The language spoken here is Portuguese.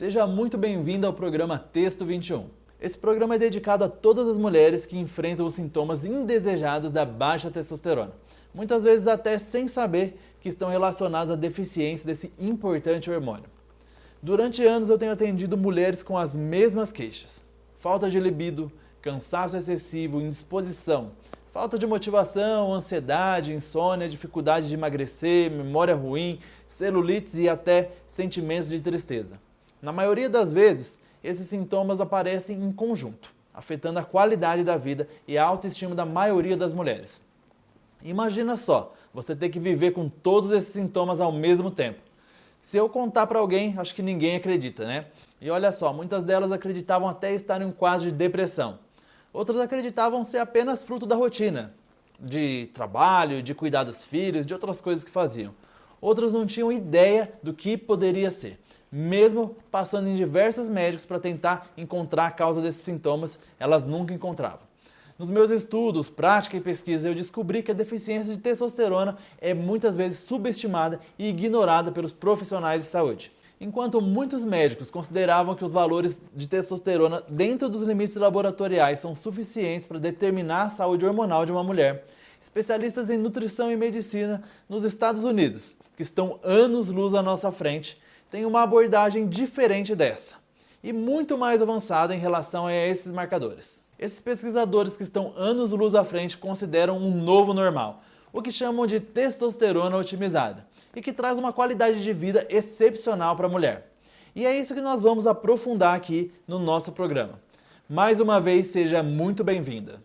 Seja muito bem-vindo ao programa Texto 21. Esse programa é dedicado a todas as mulheres que enfrentam os sintomas indesejados da baixa testosterona, muitas vezes até sem saber que estão relacionados à deficiência desse importante hormônio. Durante anos eu tenho atendido mulheres com as mesmas queixas: falta de libido, cansaço excessivo, indisposição, falta de motivação, ansiedade, insônia, dificuldade de emagrecer, memória ruim, celulites e até sentimentos de tristeza. Na maioria das vezes, esses sintomas aparecem em conjunto, afetando a qualidade da vida e a autoestima da maioria das mulheres. Imagina só, você ter que viver com todos esses sintomas ao mesmo tempo. Se eu contar para alguém, acho que ninguém acredita, né? E olha só, muitas delas acreditavam até estar em um quadro de depressão. Outras acreditavam ser apenas fruto da rotina, de trabalho, de cuidar dos filhos, de outras coisas que faziam. Outras não tinham ideia do que poderia ser mesmo passando em diversos médicos para tentar encontrar a causa desses sintomas, elas nunca encontravam. Nos meus estudos, prática e pesquisa, eu descobri que a deficiência de testosterona é muitas vezes subestimada e ignorada pelos profissionais de saúde. Enquanto muitos médicos consideravam que os valores de testosterona dentro dos limites laboratoriais são suficientes para determinar a saúde hormonal de uma mulher, especialistas em nutrição e medicina nos Estados Unidos, que estão anos-luz à nossa frente, tem uma abordagem diferente dessa e muito mais avançada em relação a esses marcadores. Esses pesquisadores que estão anos luz à frente consideram um novo normal, o que chamam de testosterona otimizada, e que traz uma qualidade de vida excepcional para a mulher. E é isso que nós vamos aprofundar aqui no nosso programa. Mais uma vez, seja muito bem-vinda.